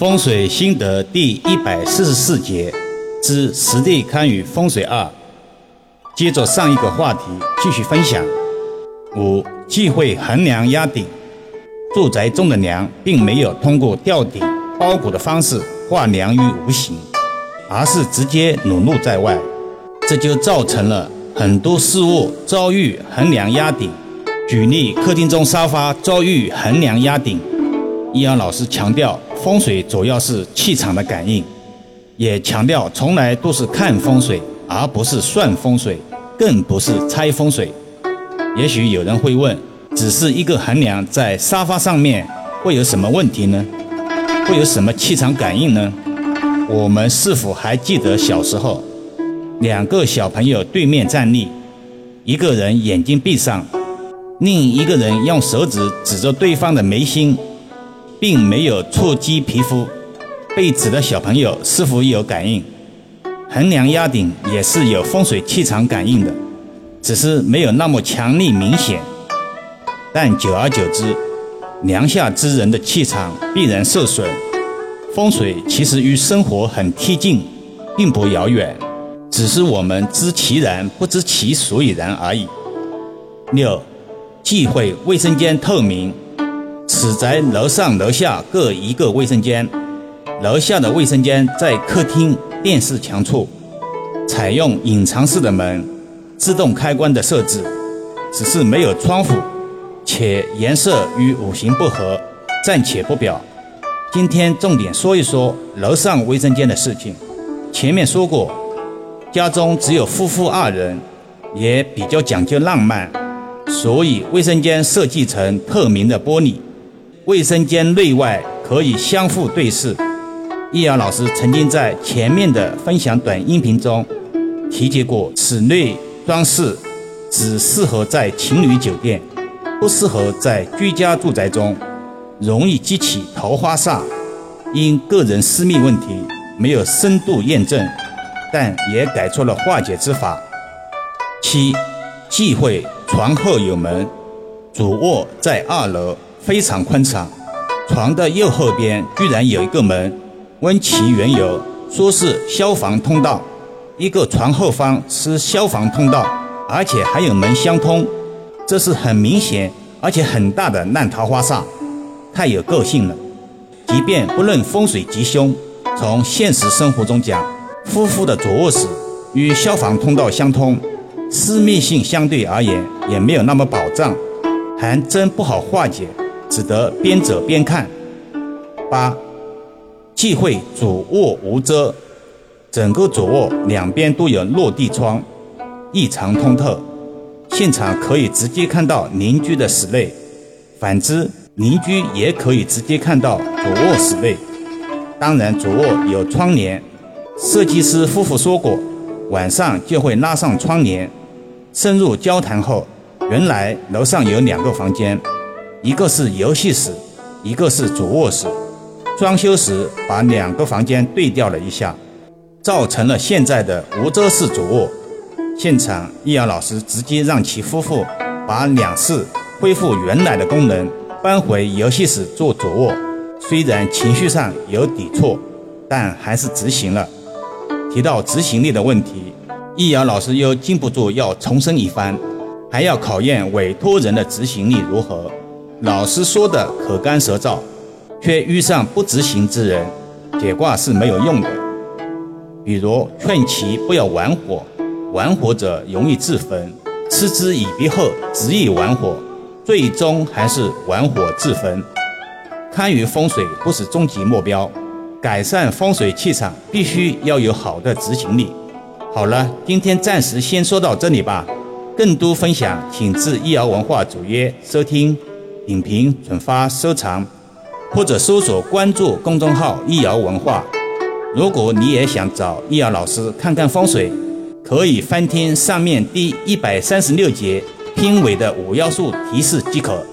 风水心得第一百四十四节之实地堪舆风水二，接着上一个话题继续分享。五忌讳横梁压顶，住宅中的梁并没有通过吊顶包裹的方式化梁于无形，而是直接裸露在外，这就造成了很多事物遭遇横梁压顶。举例，客厅中沙发遭遇横梁压顶。易阳老师强调，风水主要是气场的感应，也强调从来都是看风水，而不是算风水，更不是猜风水。也许有人会问，只是一个横梁在沙发上面，会有什么问题呢？会有什么气场感应呢？我们是否还记得小时候，两个小朋友对面站立，一个人眼睛闭上，另一个人用手指指着对方的眉心。并没有触及皮肤，被指的小朋友是否有感应？横梁压顶也是有风水气场感应的，只是没有那么强力明显。但久而久之，梁下之人的气场必然受损。风水其实与生活很贴近，并不遥远，只是我们知其然不知其所以然而已。六，忌讳卫生间透明。此宅楼上楼下各一个卫生间，楼下的卫生间在客厅电视墙处，采用隐藏式的门，自动开关的设置，只是没有窗户，且颜色与五行不合，暂且不表。今天重点说一说楼上卫生间的事情。前面说过，家中只有夫妇二人，也比较讲究浪漫，所以卫生间设计成透明的玻璃。卫生间内外可以相互对视。易阳老师曾经在前面的分享短音频中提及过，此类装饰只适合在情侣酒店，不适合在居家住宅中，容易激起桃花煞。因个人私密问题没有深度验证，但也给出了化解之法。七，忌讳床后有门，主卧在二楼。非常宽敞，床的右后边居然有一个门。问其缘由，说是消防通道。一个床后方是消防通道，而且还有门相通，这是很明显而且很大的烂桃花煞，太有个性了。即便不论风水吉凶，从现实生活中讲，夫妇的主卧室与消防通道相通，私密性相对而言也没有那么保障，还真不好化解。只得边走边看。八，忌讳主卧无遮，整个主卧两边都有落地窗，异常通透，现场可以直接看到邻居的室内；反之，邻居也可以直接看到主卧室内。当然，主卧有窗帘，设计师夫妇说过，晚上就会拉上窗帘。深入交谈后，原来楼上有两个房间。一个是游戏室，一个是主卧室。装修时把两个房间对调了一下，造成了现在的无遮式主卧。现场易阳老师直接让其夫妇把两室恢复原来的功能，搬回游戏室做主卧。虽然情绪上有抵触，但还是执行了。提到执行力的问题，易阳老师又禁不住要重申一番，还要考验委托人的执行力如何。老师说的口干舌燥，却遇上不执行之人，解卦是没有用的。比如劝其不要玩火，玩火者容易自焚；嗤之以鼻后，执意玩火，最终还是玩火自焚。堪舆风水不是终极目标，改善风水气场必须要有好的执行力。好了，今天暂时先说到这里吧。更多分享，请至易瑶文化主页收听。影评、转发、收藏，或者搜索关注公众号“易瑶文化”。如果你也想找易瑶老师看看风水，可以翻听上面第一百三十六节片尾的五要素提示即可。